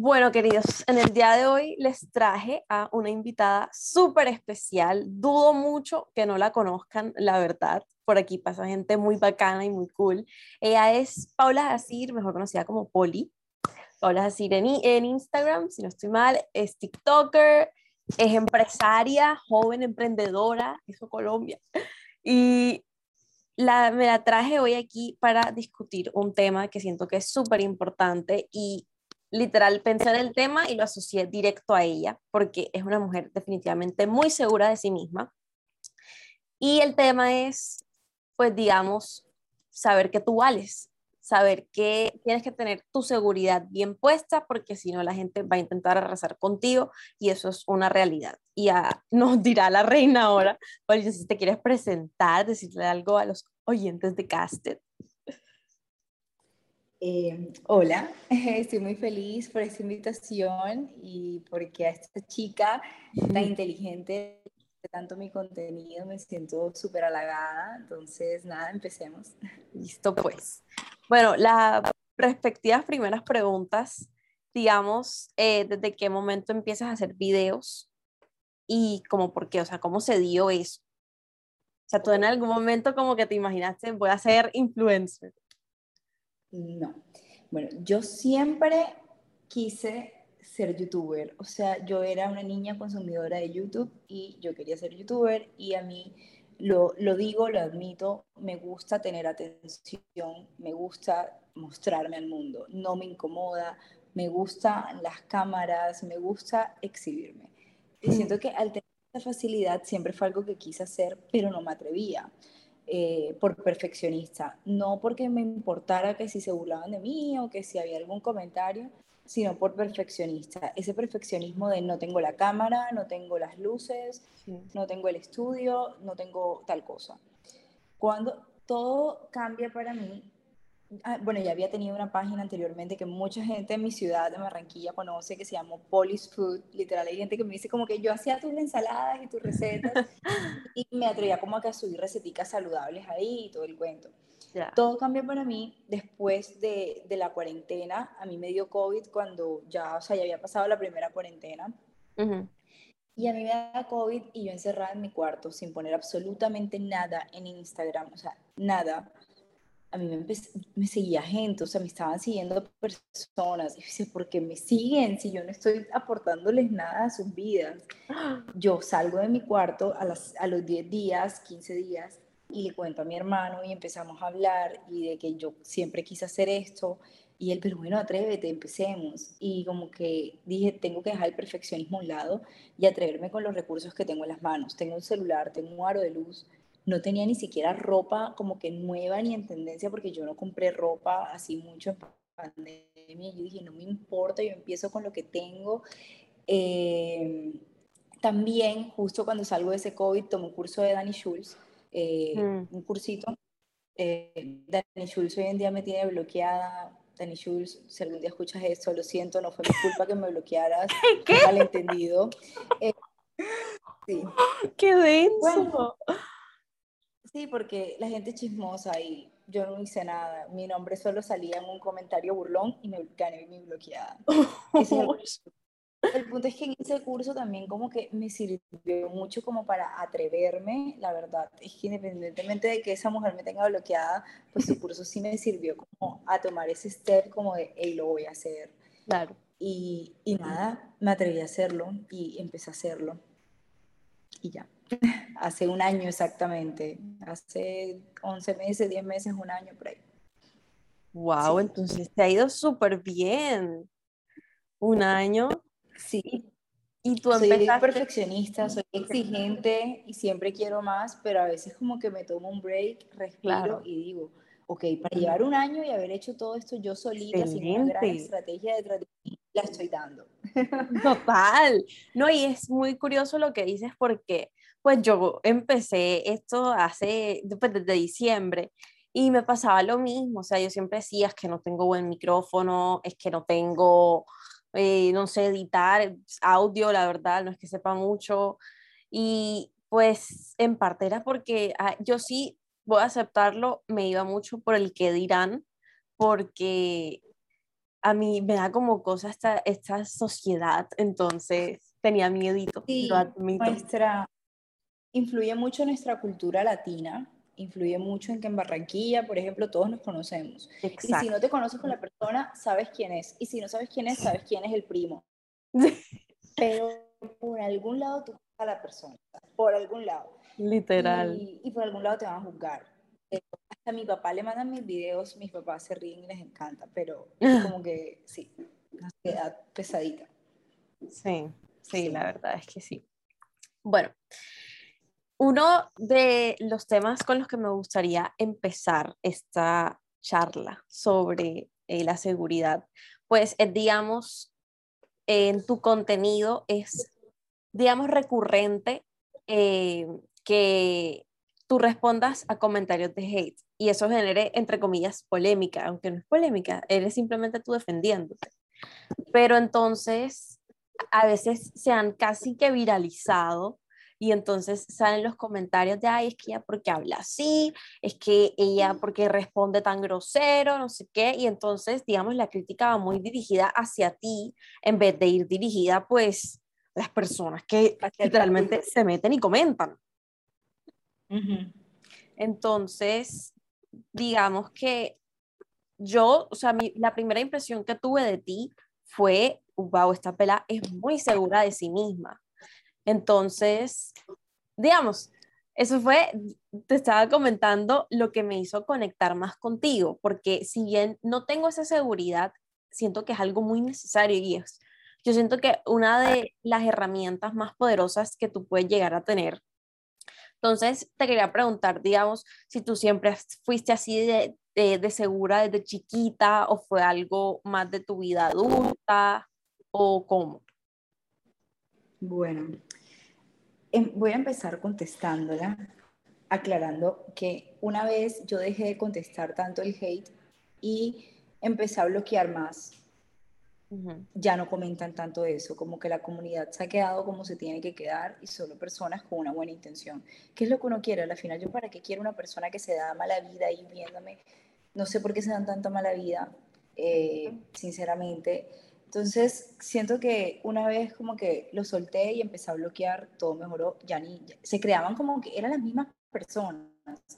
Bueno, queridos, en el día de hoy les traje a una invitada súper especial. Dudo mucho que no la conozcan, la verdad. Por aquí pasa gente muy bacana y muy cool. Ella es Paula Jacir, mejor conocida como Poli. Paula Jacir en, en Instagram, si no estoy mal, es TikToker, es empresaria, joven emprendedora, eso Colombia. Y la, me la traje hoy aquí para discutir un tema que siento que es súper importante y literal pensé en el tema y lo asocié directo a ella, porque es una mujer definitivamente muy segura de sí misma. Y el tema es, pues digamos, saber que tú vales, saber que tienes que tener tu seguridad bien puesta, porque si no la gente va a intentar arrasar contigo y eso es una realidad. Y ya nos dirá la reina ahora, pues si te quieres presentar, decirle algo a los oyentes de Casted. Eh, hola, estoy muy feliz por esta invitación y porque a esta chica tan inteligente, tanto mi contenido, me siento súper halagada. Entonces, nada, empecemos. Listo, pues. Bueno, las respectivas primeras preguntas, digamos, eh, ¿desde qué momento empiezas a hacer videos? Y como por qué, o sea, ¿cómo se dio eso? O sea, tú en algún momento como que te imaginaste, voy a ser influencer. No. Bueno, yo siempre quise ser youtuber. O sea, yo era una niña consumidora de YouTube y yo quería ser youtuber y a mí, lo, lo digo, lo admito, me gusta tener atención, me gusta mostrarme al mundo, no me incomoda, me gustan las cámaras, me gusta exhibirme. Y siento que al tener esa facilidad siempre fue algo que quise hacer, pero no me atrevía. Eh, por perfeccionista, no porque me importara que si se burlaban de mí o que si había algún comentario, sino por perfeccionista. Ese perfeccionismo de no tengo la cámara, no tengo las luces, no tengo el estudio, no tengo tal cosa. Cuando todo cambia para mí Ah, bueno, ya había tenido una página anteriormente que mucha gente en mi ciudad de Barranquilla conoce que se llamó Polis Food. Literal, hay gente que me dice como que yo hacía tus ensaladas y tus recetas y me atrevía como que a subir receticas saludables ahí y todo el cuento. Todo cambió para mí después de, de, la cuarentena. A mí me dio COVID cuando ya, o sea, ya había pasado la primera cuarentena. Y a mí me da COVID y yo encerrada en mi cuarto sin poner absolutamente nada en Instagram, o sea, nada a mí me, me, seguía gente, o sea, me estaban siguiendo personas. Y decía, ¿por qué me siguen si yo no estoy aportándoles nada a sus vidas? Yo salgo de mi cuarto a, las, a los 10 días, 15 días, y le cuento a mi hermano y empezamos a hablar y de que yo siempre quise hacer esto. Y él, pero bueno, atrévete, empecemos. Y como que dije, tengo que dejar el perfeccionismo a un lado y atreverme con los recursos que tengo en las manos. Tengo un celular, tengo un aro de luz, no tenía ni siquiera ropa como que nueva ni en tendencia porque yo no compré ropa así mucho en pandemia. Yo dije, no me importa, yo empiezo con lo que tengo. Eh, también, justo cuando salgo de ese COVID, tomé un curso de Dani Schulz, eh, mm. un cursito. Eh, Dani Schulz hoy en día me tiene bloqueada. Dani Schulz, si algún día escuchas esto, lo siento, no fue mi culpa que me bloquearas. ¿Qué? Malentendido. sí. ¡Qué denso! Sí, porque la gente es chismosa y yo no hice nada. Mi nombre solo salía en un comentario burlón y me gané mi bloqueada. el, punto es que en ese curso también como que me sirvió mucho como para atreverme, la verdad. Es que independientemente de que esa mujer me tenga bloqueada, pues su curso sí me sirvió como a tomar ese step como de, hey, lo voy a hacer. Claro. Y, y nada, me atreví a hacerlo y empecé a hacerlo. Y ya. Hace un año exactamente, hace 11 meses, 10 meses, un año por ahí. Wow, entonces te ha ido súper bien. Un año. Sí. Y tú soy perfeccionista, soy exigente y siempre quiero más, pero a veces como que me tomo un break, respiro y digo, ok, para llevar un año y haber hecho todo esto yo solita, sin una gran estrategia detrás de la estoy dando. Total. No, y es muy curioso lo que dices porque pues yo empecé esto hace, después desde diciembre, y me pasaba lo mismo, o sea, yo siempre decía, es que no tengo buen micrófono, es que no tengo, eh, no sé, editar audio, la verdad, no es que sepa mucho, y pues en parte era porque ah, yo sí, voy a aceptarlo, me iba mucho por el que dirán, porque a mí me da como cosa esta, esta sociedad, entonces tenía miedito, sí, lo admito. Nuestra, influye mucho nuestra cultura latina, influye mucho en que en Barranquilla, por ejemplo, todos nos conocemos. Y si no te conoces con la persona, sabes quién es. Y si no sabes quién es, sabes quién es el primo. Pero por algún lado tú a la persona, por algún lado. Literal. Y, y por algún lado te van a juzgar. Hasta a mi papá le mandan mis videos, mis papás se ríen y les encanta, pero como que sí, una sociedad pesadita. Sí, sí, la verdad es que sí. Bueno, uno de los temas con los que me gustaría empezar esta charla sobre eh, la seguridad, pues es, digamos, en tu contenido es, digamos, recurrente eh, que tú respondas a comentarios de hate y eso genere, entre comillas, polémica, aunque no es polémica, eres simplemente tú defendiéndote. Pero entonces, a veces se han casi que viralizado y entonces salen los comentarios de, ay, es que ella porque habla así, es que ella porque responde tan grosero, no sé qué, y entonces, digamos, la crítica va muy dirigida hacia ti en vez de ir dirigida, pues, a las personas que literalmente se meten y comentan. Entonces, digamos que yo, o sea, la primera impresión que tuve de ti fue, wow, esta pela es muy segura de sí misma. Entonces, digamos, eso fue, te estaba comentando lo que me hizo conectar más contigo, porque si bien no tengo esa seguridad, siento que es algo muy necesario y yo siento que una de las herramientas más poderosas que tú puedes llegar a tener. Entonces, te quería preguntar, digamos, si tú siempre fuiste así de, de, de segura desde chiquita o fue algo más de tu vida adulta o cómo. Bueno, voy a empezar contestándola, aclarando que una vez yo dejé de contestar tanto el hate y empecé a bloquear más. Ya no comentan tanto eso, como que la comunidad se ha quedado como se tiene que quedar y solo personas con una buena intención. ¿Qué es lo que uno quiere? Al final, yo para qué quiero una persona que se da mala vida ahí viéndome. No sé por qué se dan tanta mala vida, eh, sinceramente entonces, siento que una vez como que lo solté y empecé a bloquear, todo mejoró, ya ni, se creaban como que eran las mismas personas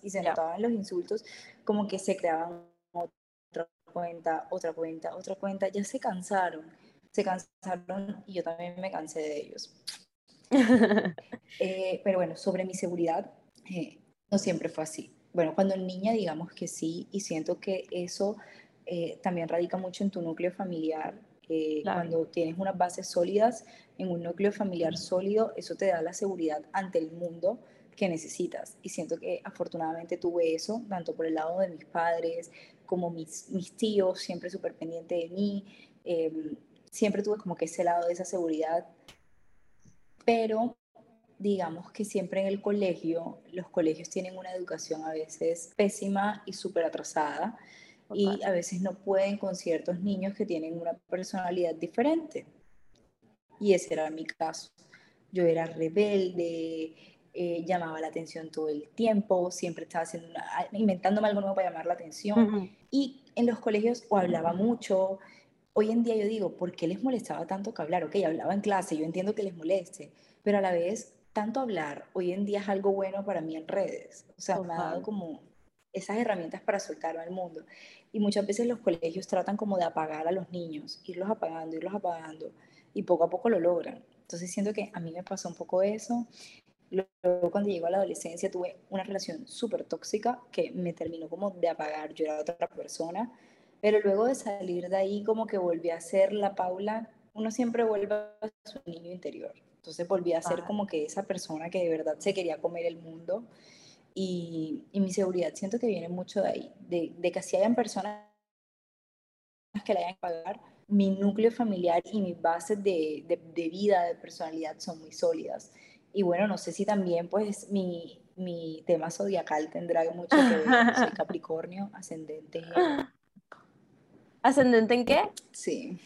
y se notaban los insultos, como que se creaban otra cuenta, otra cuenta, otra cuenta, ya se cansaron, se cansaron y yo también me cansé de ellos. Eh, pero bueno, sobre mi seguridad, eh, no siempre fue así. Bueno, cuando niña digamos que sí, y siento que eso eh, también radica mucho en tu núcleo familiar, cuando tienes unas bases sólidas en un núcleo familiar sólido, eso te da la seguridad ante el mundo que necesitas. Y siento que afortunadamente tuve eso, tanto por el lado de mis padres como mis, mis tíos, siempre súper pendiente de mí. Em, siempre tuve como que ese lado de esa seguridad. Pero digamos que siempre en el colegio, los colegios tienen una educación a veces pésima y súper atrasada y a veces no pueden con ciertos niños que tienen una personalidad diferente. Y ese era mi caso. Yo era rebelde, eh, llamaba la atención todo el tiempo, siempre estaba haciendo inventándome algo nuevo para llamar la atención. Y en los colegios o hablaba mucho. Hoy en día yo digo, ¿por qué les molestaba tanto que hablar? Ok, hablaba en clase, yo entiendo que les moleste, pero a la vez, tanto hablar hoy en día es algo bueno para mí en redes. O sea, me ha dado como esas herramientas para soltar al mundo. Y muchas veces los colegios tratan como de apagar a los niños, irlos apagando, irlos apagando, y poco a poco lo logran. Entonces siento que a mí me pasó un poco eso. Luego cuando llegó a la adolescencia tuve una relación súper tóxica que me terminó como de apagar, yo era otra persona, pero luego de salir de ahí como que volví a ser la Paula, uno siempre vuelve a su niño interior. Entonces volví a ser como que esa persona que de verdad se quería comer el mundo y, mi seguridad siento que viene mucho de ahí, de, de, que así hayan personas que la hayan que pagar, mi núcleo familiar y mis bases de, de, vida, de personalidad son muy sólidas. Y bueno, no sé si también pues mi, mi tema zodiacal tendrá mucho que ver. Soy Capricornio, ascendente. ¿Ascendente en qué? Sí,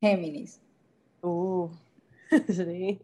Géminis. Uh, sí.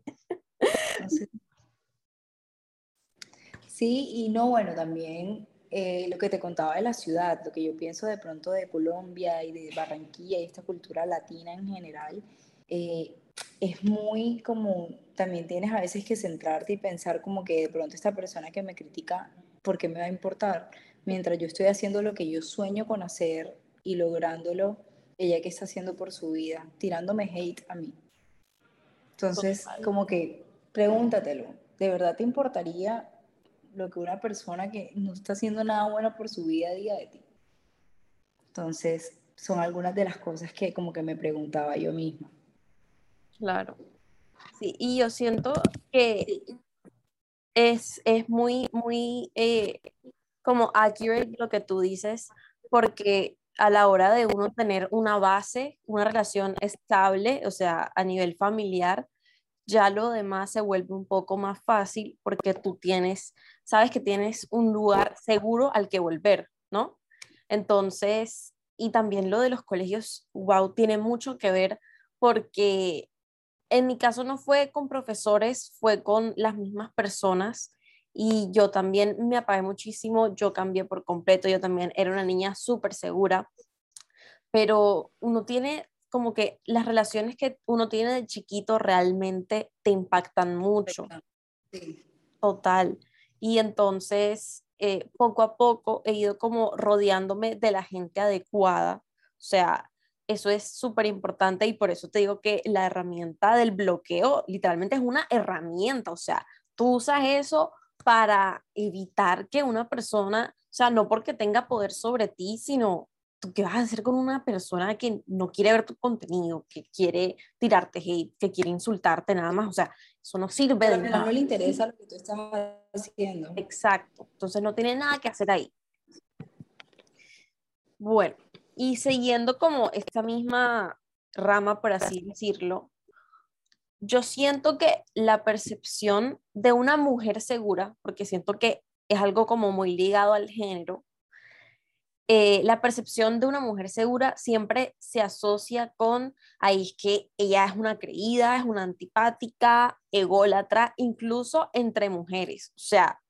Sí, y no, bueno, también eh, lo que te contaba de la ciudad, lo que yo pienso de pronto de Colombia y de Barranquilla y esta cultura latina en general, eh, es muy como, también tienes a veces que centrarte y pensar como que de pronto esta persona que me critica, ¿por qué me va a importar? Mientras yo estoy haciendo lo que yo sueño con hacer y lográndolo, ella que está haciendo por su vida, tirándome hate a mí. Entonces, como que pregúntatelo, ¿de verdad te importaría lo que una persona que no está haciendo nada bueno por su vida diga de ti? Entonces, son algunas de las cosas que como que me preguntaba yo misma. Claro. Sí, y yo siento que es, muy, muy eh, como accurate lo que tú dices, porque a la hora de uno tener una base, una relación estable, o sea, a nivel familiar, ya lo demás se vuelve un poco más fácil porque tú tienes, sabes que tienes un lugar seguro al que volver, ¿no? Entonces, y también lo de los colegios, wow, tiene mucho que ver porque en mi caso no fue con profesores, fue con las mismas personas y yo también me apagué muchísimo, yo cambié por completo, yo también era una niña súper segura, pero uno tiene como que las relaciones que uno tiene de chiquito realmente te impactan mucho. Total. Y entonces, eh, poco a poco he ido como rodeándome de la gente adecuada. O sea, eso es súper importante y por eso te digo que la herramienta del bloqueo literalmente es una herramienta. O sea, tú usas eso para evitar que una persona, o sea, no porque tenga poder sobre ti, sino tú qué vas a hacer con una persona que no quiere ver tu contenido, que quiere tirarte hate, que quiere insultarte nada más, o sea, eso no sirve de nada. No le interesa lo que tú estás haciendo. Exacto, entonces no tiene nada que hacer ahí. Bueno, y siguiendo como esta misma rama, por así decirlo, yo siento que la percepción de una mujer segura, porque siento que es algo como muy ligado al género, eh, la percepción de una mujer segura siempre se asocia con, ahí que ella es una creída, es una antipática, ególatra, incluso entre mujeres. O sea,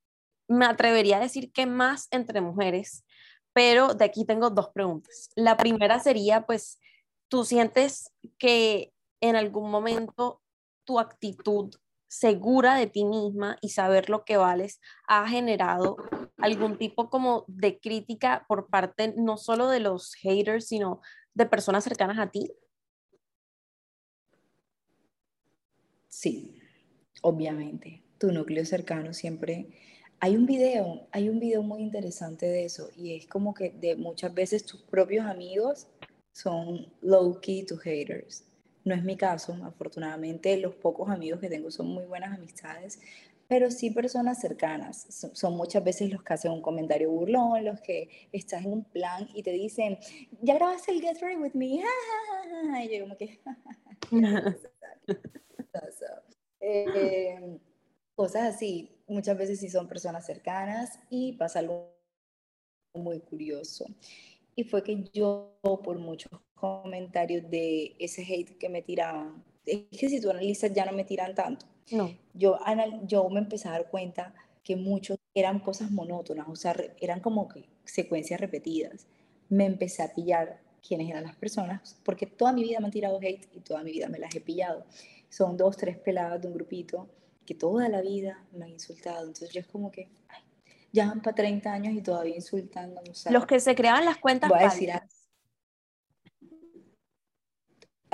me atrevería a decir que más entre mujeres, pero de aquí tengo dos preguntas. La primera sería, pues, ¿tú sientes que en algún momento tu actitud segura de ti misma y saber lo que vales ha generado algún tipo como de crítica por parte no solo de los haters, sino de personas cercanas a ti? Sí, obviamente. Tu núcleo cercano siempre... Hay un video, hay un video muy interesante de eso y es como que de muchas veces tus propios amigos son low key to haters no es mi caso, afortunadamente los pocos amigos que tengo son muy buenas amistades, pero sí personas cercanas. Son, muchas veces los que hacen un comentario burlón, los que estás en un plan y te dicen, ya grabaste el Get Ready With Me, y yo como que... eh, cosas así, muchas veces sí son personas cercanas y pasa algo muy curioso. Y fue que yo por muchos comentarios de ese hate que me tiraban. Es que si tú analizas ya no me tiran tanto. No. Yo, yo me empecé a dar cuenta que muchos eran cosas monótonas, o sea, eran como que secuencias repetidas. Me empecé a pillar quiénes eran las personas, porque toda mi vida me han tirado hate y toda mi vida me las he pillado. Son dos, tres peladas de un grupito que toda la vida me han insultado. Entonces yo es como que, ya van para 30 años y todavía insultando. Los que se creaban las cuentas. Voy a decir,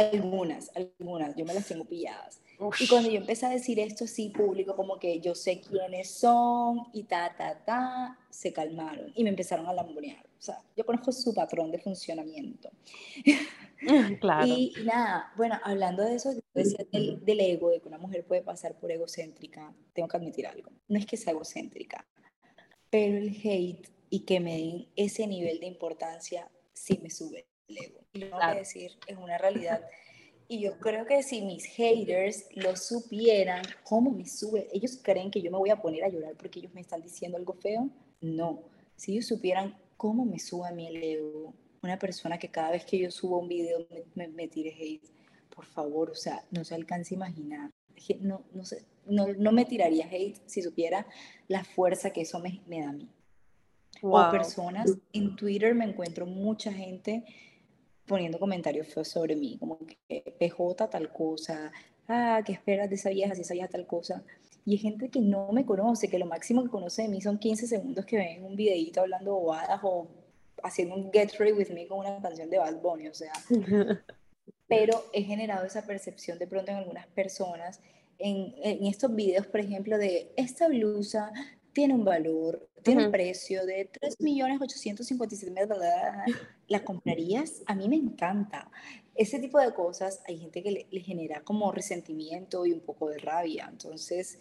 algunas, algunas, yo me las tengo pilladas. Y cuando yo empecé a decir esto sí público, como que yo sé quiénes son y ta, ta, ta, se calmaron y me empezaron a lambonear. O sea, yo conozco su patrón de funcionamiento. Claro. y, nada, bueno, hablando de eso, decía del, del, ego, de que una mujer puede pasar por egocéntrica, tengo que admitir algo. No es que sea egocéntrica, pero el hate y que me den ese nivel de importancia sí me sube y lo que decir, es una realidad. Y yo creo que si mis haters lo supieran, ¿cómo me sube? ¿Ellos creen que yo me voy a poner a llorar porque ellos me están diciendo algo feo? No. Si ellos supieran cómo me sube a mí el ego, una persona que cada vez que yo subo un video me, me, tire hate, por favor, o sea, no se alcanza a imaginar. No, no, no, no me tiraría hate si supiera la fuerza que eso me, me da a mí. O personas, en Twitter me encuentro mucha gente poniendo comentarios feos sobre mí, como que PJ tal cosa, ah, ¿qué esperas de esa vieja si esa vieja tal cosa? Y hay gente que no me conoce, que lo máximo que conoce de mí son 15 segundos que ven un videito hablando bobadas o haciendo un Get Ready With Me con una canción de Bad Bunny, o sea. pero he generado esa percepción de pronto en algunas personas, en, en estos videos, por ejemplo, de esta blusa tiene un valor, tiene un precio de 3.857.000, ¿la comprarías? A mí me encanta. Ese tipo de cosas hay gente que le, genera como resentimiento y un poco de rabia. Entonces,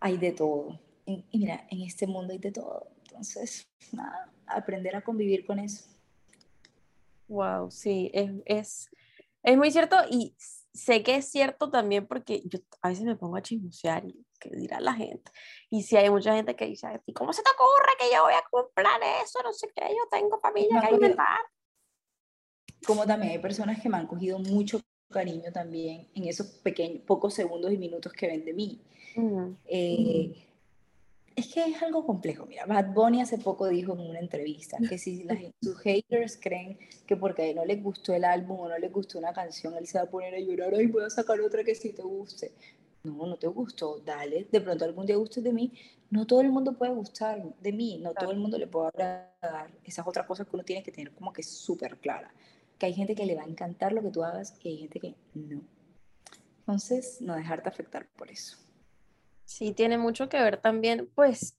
hay de todo. Y, mira, en este mundo hay de todo. Entonces, nada, aprender a convivir con eso. Wow, sí, es, es, es muy cierto y sé que es cierto también porque yo a veces me pongo a chismosear y que dirá la gente. Y si hay mucha gente que dice, ¿y cómo se te ocurre que yo voy a comprar eso? No sé qué, yo tengo familia que alimentar. Como también hay personas que me han cogido mucho cariño también en esos pequeños, pocos segundos y minutos que ven de mí. eh, es que es algo complejo. Mira, Bad Bunny hace poco dijo en una entrevista que si las, sus haters creen que porque no les gustó el álbum o no les gustó una canción, él se va a poner a llorar, y voy a sacar otra que sí te guste. No, no te gustó, dale, de pronto algún día gustes de mí. No todo el mundo puede gustar de mí, no todo el mundo le puede agradar. Esas otras cosas que uno tiene que tener como que súper clara. Que hay gente que le va a encantar lo que tú hagas y hay gente que no. Entonces, no dejarte afectar por eso. Sí, tiene mucho que ver también, pues,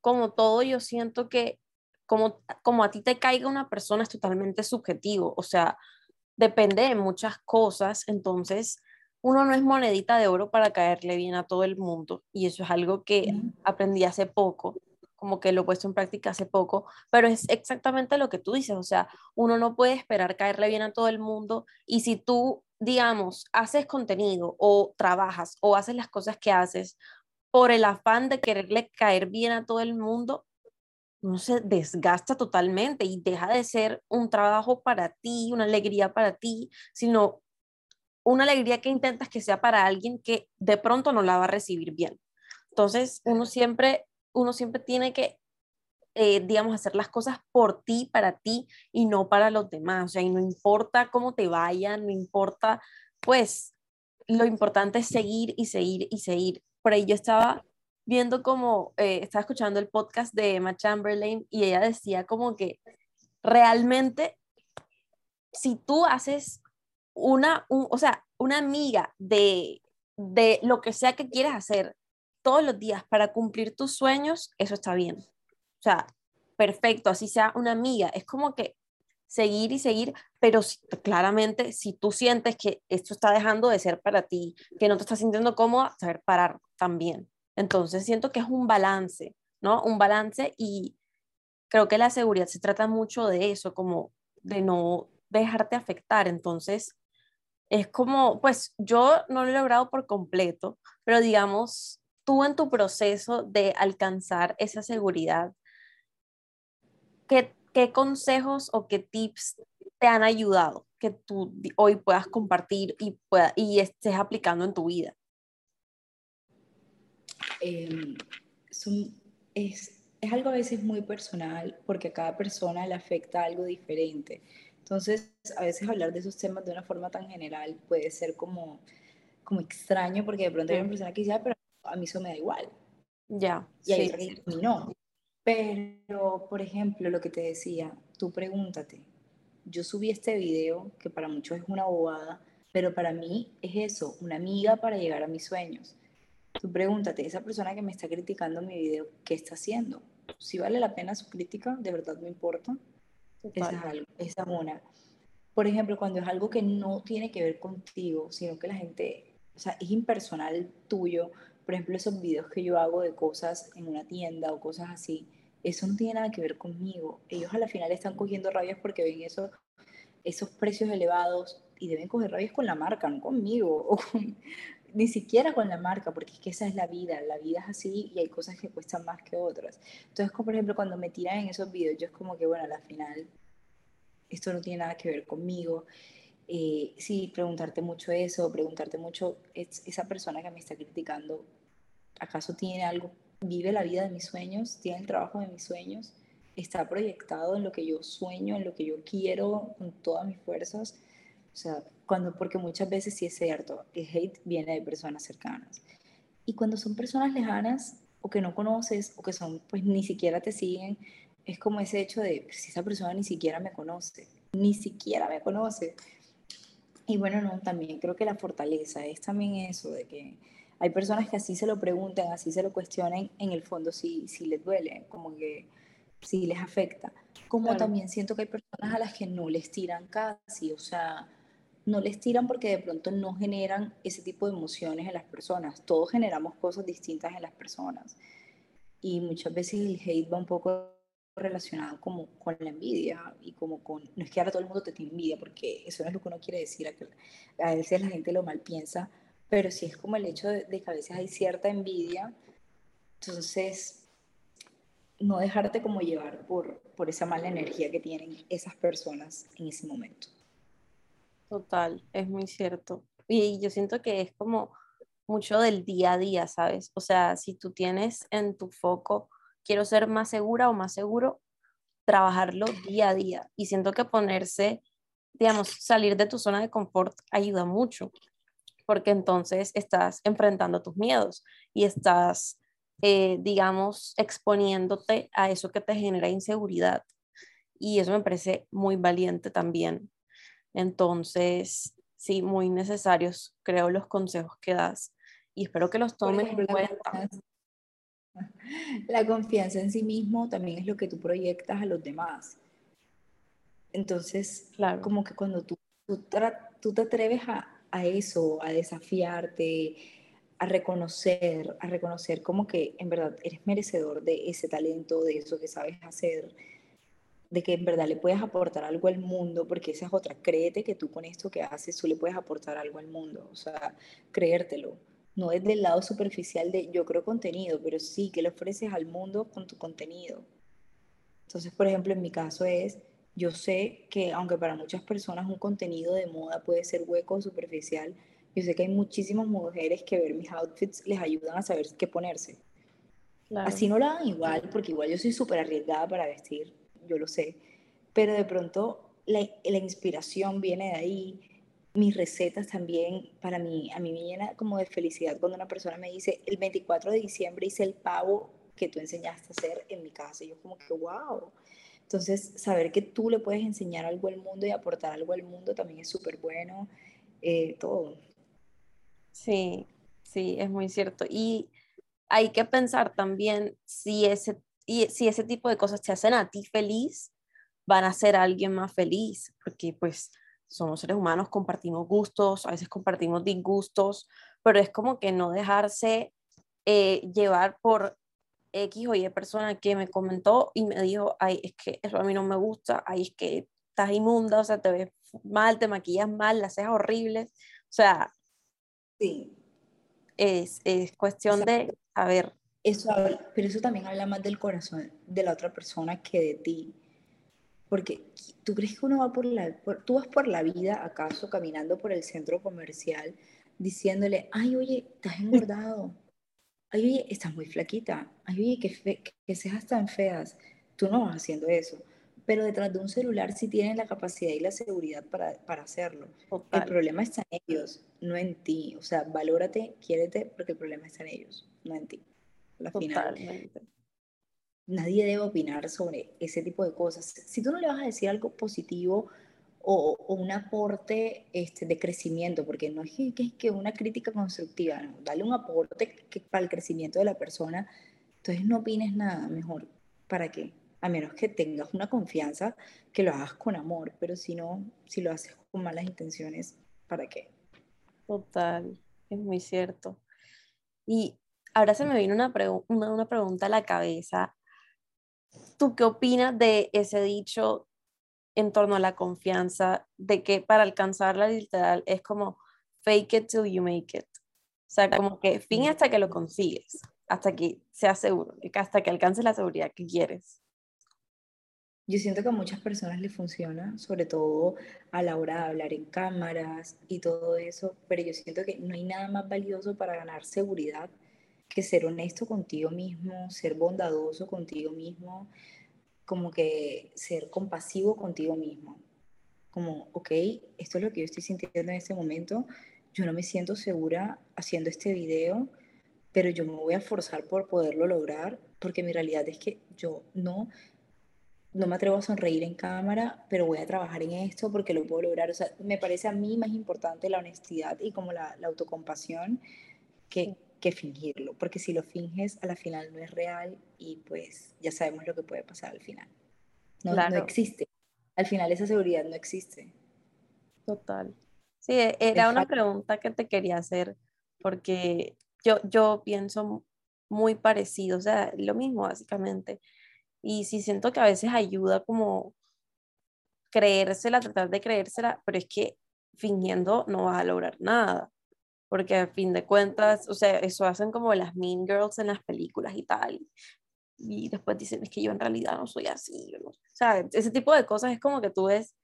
como todo, yo siento que como, como a ti te caiga una persona es totalmente subjetivo, o sea, depende de muchas cosas, entonces uno no es monedita de oro para caerle bien a todo el mundo y eso es algo que aprendí hace poco, como que lo he puesto en práctica hace poco, pero es exactamente lo que tú dices, o sea, uno no puede esperar caerle bien a todo el mundo y si tú, digamos, haces contenido o trabajas o haces las cosas que haces por el afán de quererle caer bien a todo el mundo, no se desgasta totalmente y deja de ser un trabajo para ti, una alegría para ti, sino una alegría que intentas que sea para alguien que de pronto no la va a recibir bien. Entonces, uno siempre, uno siempre tiene que, eh, digamos, hacer las cosas por ti, para ti y no para los demás. O sea, y no importa cómo te vayan, no importa, pues, lo importante es seguir y seguir y seguir por ahí yo estaba viendo como, eh, estaba escuchando el podcast de Emma Chamberlain y ella decía como que realmente si tú haces una, o sea, una amiga de, de lo que sea que quieras hacer todos los días para cumplir tus sueños, eso está bien. O sea, perfecto, así sea una amiga. Es como que seguir y seguir, pero claramente si tú sientes que esto está dejando de ser para ti, que no te estás sintiendo cómoda, saber parar también. Entonces siento que es un balance, ¿no? Un balance y creo que la seguridad se trata mucho de eso, como de no dejarte afectar. Entonces es como, pues yo no lo he logrado por completo, pero digamos, tú en tu proceso de alcanzar esa seguridad, ¿qué, consejos o qué tips te han ayudado que tú hoy puedas compartir y, pueda, y estés aplicando en tu vida? Em, es, es algo a veces muy personal porque a cada persona le afecta algo diferente. Entonces, a veces hablar de esos temas de una forma tan general puede ser como, como extraño porque de pronto hay una persona que dice, ah, pero a mí eso me da igual. Ya. Y hay sí, no. Pero, por ejemplo, lo que te decía, tú pregúntate, yo subí este video que para muchos es una bobada, pero para mí es eso, una amiga para llegar a mis sueños. Tú pregúntate, esa persona que me está criticando mi video, ¿qué está haciendo? Si vale la pena su crítica, de verdad me importa. Esa es, algo, esa es una. Por ejemplo, cuando es algo que no tiene que ver contigo, sino que la gente, o sea, es impersonal tuyo, por ejemplo, esos videos que yo hago de cosas en una tienda o cosas así, eso no tiene nada que ver conmigo. Ellos a la final están cogiendo rabias porque ven eso, esos precios elevados y deben coger rabias con la marca, no conmigo, o ni siquiera con la marca, porque es que esa es la vida, la vida es así y hay cosas que cuestan más que otras. Entonces, como por ejemplo, cuando me tiran en esos videos, yo es como que, bueno, a la final, esto no tiene nada que ver conmigo. Eh, sí, preguntarte mucho eso, preguntarte mucho, esa persona que me está criticando, ¿acaso tiene algo, vive la vida de mis sueños, tiene el trabajo de mis sueños? está proyectado en lo que yo sueño, en lo que yo quiero con todas mis fuerzas. O sea, cuando, porque muchas veces sí es cierto, el hate viene de personas cercanas. Y cuando son personas lejanas o que no conoces o que son, pues ni siquiera te siguen, es como ese hecho de, si esa persona ni siquiera me conoce, ni siquiera me conoce. Y bueno, no, también creo que la fortaleza es también eso, de que hay personas que así se lo preguntan, así se lo cuestionen, en el fondo sí, sí les duele, como que sí les afecta. Como también siento que hay personas a las que no les tiran casi, o sea, no les tiran porque de pronto no generan ese tipo de emociones en las personas. Todos generamos cosas distintas en las personas. Y muchas veces el hate va un poco relacionado como con la envidia y como con, no es que ahora todo el mundo te tiene envidia, porque eso no es lo que uno quiere decir, a veces la gente lo mal piensa, pero sí es como el hecho de, de que a veces hay cierta envidia, entonces no dejarte como llevar por, por esa mala energía que tienen esas personas en ese momento. Total, es muy cierto. Y yo siento que es como mucho del día a día, ¿sabes? O sea, si tú tienes en tu foco quiero ser más segura o más seguro, trabajarlo día a día. Y siento que ponerse, digamos, salir de tu zona de confort ayuda mucho, porque entonces estás enfrentando tus miedos y estás, eh, digamos, exponiéndote a eso que te genera inseguridad. Y eso me parece muy valiente también. Entonces, sí, muy necesarios, creo, los consejos que das y espero que los tomen en cuenta. La confianza en sí mismo también es lo que tú proyectas a los demás. Entonces, como que cuando tú, tú, te atreves a, a, eso, a desafiarte, a reconocer, a reconocer como que en verdad eres merecedor de ese talento, de eso que sabes hacer, de que en verdad le puedes aportar algo al mundo, porque esa es otra, créete que tú con esto que haces, tú le puedes aportar algo al mundo, o sea, creértelo no es del lado superficial de yo creo contenido, pero sí que le ofreces al mundo con tu contenido. Entonces, por ejemplo, en mi caso es, yo sé que aunque para muchas personas un contenido de moda puede ser hueco o superficial, yo sé que hay muchísimas mujeres que ver mis outfits les ayudan a saber qué ponerse. Así no lo hagan igual, porque igual yo soy súper arriesgada para vestir, yo lo sé, pero de pronto la, la inspiración viene de ahí, mis recetas también, para mí, a mí me llena como de felicidad cuando una persona me dice, el 24 de diciembre hice el pavo que tú enseñaste a hacer en mi casa. Y yo como que, wow. Entonces, saber que tú le puedes enseñar algo al mundo y aportar algo al mundo también es súper bueno. Eh, todo. Sí, sí, es muy cierto. Y hay que pensar también si ese, y si ese tipo de cosas te hacen a ti feliz, van a ser a alguien más feliz, porque pues somos seres humanos, compartimos gustos, a veces compartimos disgustos, pero es como que no dejarse eh, llevar por X o Y persona que me comentó y me dijo, ay, es que eso a mí no me gusta, ay, es que estás inmunda, o sea, te ves mal, te maquillas mal, las cejas horribles, o sea, sí. es, es cuestión de saber. Eso, pero eso también habla más del corazón de la otra persona que de ti porque tú crees que uno va por la, tú vas por la vida acaso caminando por el centro comercial diciéndole, ay, oye, estás engordado, ay, oye, estás muy flaquita, ay, oye, que, fe, que cejas tan feas. Tú no vas haciendo eso. Pero detrás de un celular sí tienen la capacidad y la seguridad para, para hacerlo. El problema está en ellos, no en ti. O sea, valórate, quiérete, porque el problema está en ellos, no en ti. La Totalmente nadie debe opinar sobre ese tipo de cosas. Si tú no le vas a decir algo positivo o, un aporte este, de crecimiento, porque no es que, que, una crítica constructiva, no, dale un aporte que, para el crecimiento de la persona, entonces no opines nada, mejor, ¿para qué? A menos que tengas una confianza, que lo hagas con amor, pero si no, si lo haces con malas intenciones, ¿para qué? Total, es muy cierto. Y ahora se me viene una, una, una pregunta a la cabeza ¿Tú qué opinas de ese dicho en torno a la confianza, de que para alcanzar la literal es como fake it till you make it? O sea, como que fin hasta que lo consigues, hasta que seas seguro, hasta que alcances la seguridad que quieres. Yo siento que a muchas personas les funciona, sobre todo a la hora de hablar en cámaras y todo eso, pero yo siento que no hay nada más valioso para ganar seguridad que ser honesto contigo mismo, ser bondadoso contigo mismo, como que ser compasivo contigo mismo. Como, ok, esto es lo que yo estoy sintiendo en este momento, yo no me siento segura haciendo este video, pero yo me voy a forzar por poderlo lograr, porque mi realidad es que yo no, no me atrevo a sonreír en cámara, pero voy a trabajar en esto porque lo puedo lograr. O sea, me parece a mí más importante la honestidad y como la, la autocompasión que, que fingirlo, porque si lo finges, a la final no es real y pues ya sabemos lo que puede pasar al final. No, no existe. Al final esa seguridad no existe. Total. Sí, e, era una pregunta que te quería hacer porque yo, yo pienso muy parecido, o sea, lo mismo básicamente. Y sí siento que a veces ayuda como creérsela, tratar de creérsela, pero es que fingiendo no vas a lograr nada porque a fin de cuentas, o sea, eso hacen como las Mean Girls en las películas y tal, y después dicen, es que yo en realidad no soy así, o sea, ese tipo de cosas es como que tú ves,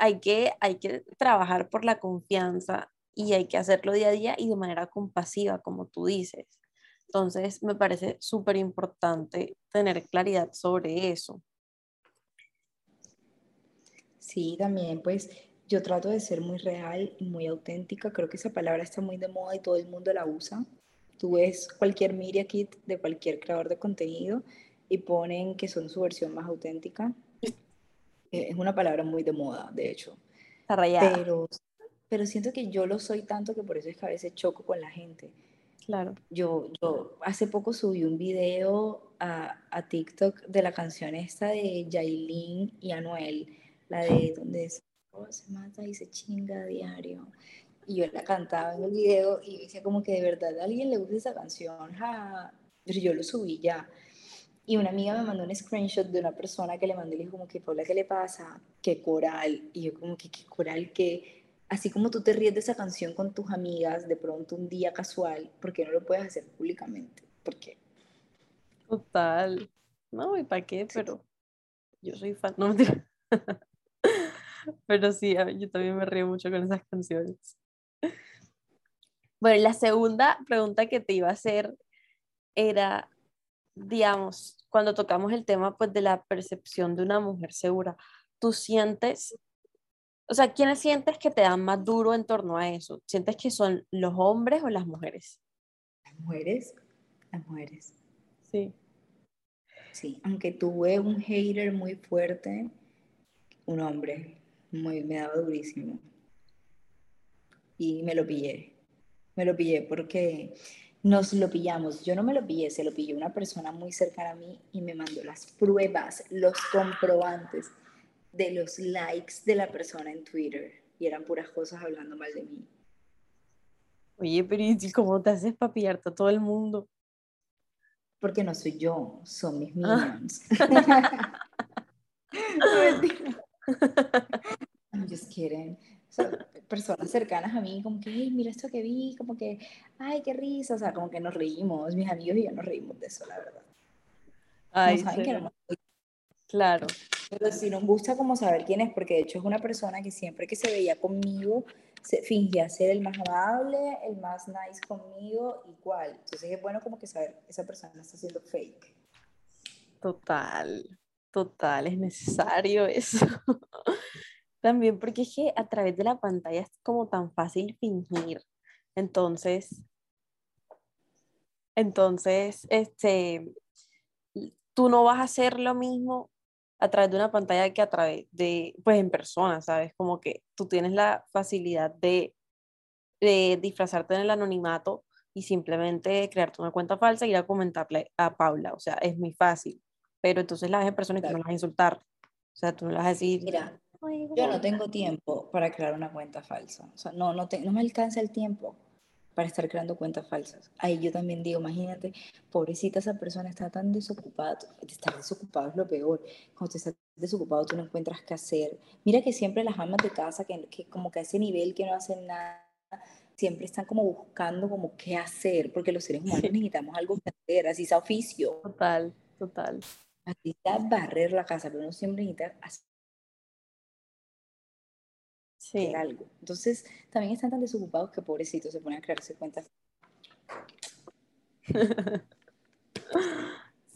hay que, hay que trabajar por la confianza y hay que hacerlo día a día y de manera compasiva, como tú dices. Entonces, me parece súper importante tener claridad sobre eso. Sí, también, pues yo trato de ser muy real y muy auténtica. Creo que esa palabra está muy de moda y todo el mundo la usa. Tú ves cualquier media kit de cualquier creador de contenido y ponen que son su versión más auténtica. Eh, es una palabra muy de moda, de hecho. Pero, pero siento que yo lo soy tanto que por eso es que a veces choco con la gente. Claro. Yo, yo hace poco subí un video a, a TikTok de la canción esta de Yailin y Anuel, la de donde es se mata y se chinga a diario. Y yo la cantaba en el video y decía como que de verdad a alguien le gusta esa canción, pero yo lo subí ya. Y una amiga me mandó un screenshot de una persona que le mandó y le dijo como que, Paula, ¿qué le pasa? ¿Qué coral? Y yo como que, ¿qué coral? Que así como tú te ríes de esa canción con tus amigas de pronto un día casual, ¿por qué no lo puedes hacer públicamente? ¿Por qué? Total. No, ¿y para qué? Pero yo soy fan. No, Pero sí, yo también me río mucho con esas canciones. Bueno, la segunda pregunta que te iba a hacer era, digamos, cuando tocamos el tema pues de la percepción de una mujer segura, ¿tú sientes, o sea, quiénes sientes que te dan más duro en torno a eso? ¿Sientes que son los hombres o las mujeres? Las mujeres, las mujeres. Sí. Sí, aunque tuve un hater muy fuerte, un hombre, muy, me daba durísimo. Y me lo pillé. Me lo pillé porque nos lo pillamos. Yo no me lo pillé, se lo pilló una persona muy cercana a mí y me mandó las pruebas, los comprobantes de los likes de la persona en Twitter. Y eran puras cosas hablando mal de mí. Oye, pero ¿y cómo te haces para pillarte a todo el mundo? Porque no soy yo, son mis ah. minions. I'm just kidding. personas cercanas a mí, como que, mira esto que vi, como que, ay, qué risa, o sea, como que nos reímos, mis amigos y yo nos reímos de eso, la verdad. Ay, no saben que no Claro. Pero sí nos gusta como saber quién es, porque de hecho es una persona que siempre que se veía conmigo, se fingía ser el más amable, el más nice conmigo, igual. Entonces es bueno como que saber, esa persona está haciendo fake. Total. Total, es necesario eso. También porque es que a través de la pantalla es como tan fácil fingir. Entonces, entonces, este, tú no vas a hacer lo mismo a través de una pantalla que a través de, pues en persona, ¿sabes? Como que tú tienes la facilidad de, de disfrazarte en el anonimato y simplemente crearte una cuenta falsa y ir a comentarle a Paula. O sea, es muy fácil pero entonces la ves en persona y tú no las vas a insultar. O sea, tú no las vas a decir. Mira, yo no tengo tiempo para crear una cuenta falsa. O sea, no, no, no me alcanza el tiempo para estar creando cuentas falsas. Ahí yo también digo, imagínate, pobrecita esa persona está tan desocupada, estar desocupado es lo peor. Cuando te estás desocupado tú no encuentras qué hacer. Mira que siempre las amas de casa, que, que como que a ese nivel que no hacen nada, siempre están como buscando como qué hacer, porque los seres humanos necesitamos algo que hacer, así sea oficio. Total, total. Así sea barrer la casa, pero uno siempre necesita hacer algo. Entonces, también están tan desocupados que pobrecitos se ponen a crearse cuentas.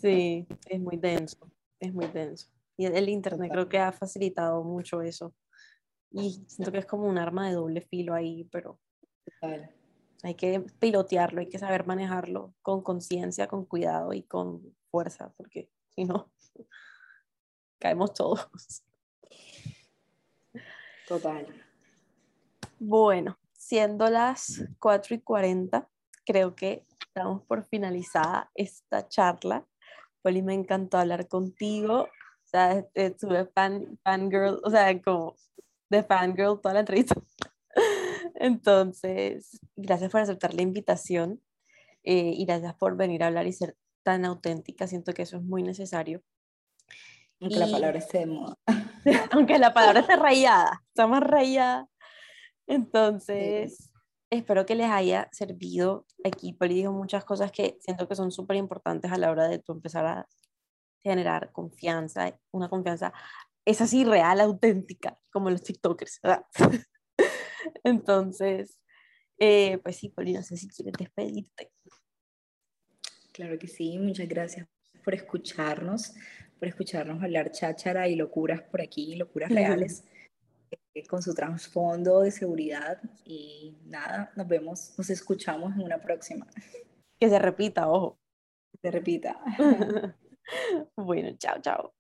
sí, es muy denso. es muy denso. Y el internet creo que ha facilitado mucho eso. Y siento que es como un arma de doble filo ahí, pero hay que pilotearlo, hay que saber manejarlo con conciencia, con cuidado y con fuerza, porque si no, caemos todos. Total. Bueno, siendo las 4 y 40, creo que estamos por finalizada esta charla. Poli, me encantó hablar contigo. O sea, estuve fan, fangirl, o sea, como de fangirl toda la entrevista. Entonces, gracias por aceptar la invitación eh, y gracias por venir a hablar y ser tan auténtica. Siento que eso es muy necesario. Aunque la palabra esté de moda. Aunque la palabra esté rayada, está más rayada. Entonces, espero que les haya servido. Aquí Poli dijo muchas cosas que siento que son súper importantes a la hora de tú empezar a generar confianza, una confianza, es así real, auténtica, como los TikTokers. Entonces, eh, pues sí, Poli, no sé si quieres despedirte. Claro que sí, muchas gracias por escucharnos por escucharnos hablar cháchara y locuras por aquí, locuras reales, con su trasfondo de seguridad. Y nada, nos vemos, nos escuchamos en una próxima. Que se repita, ojo. Que se repita. bueno, chao, chao.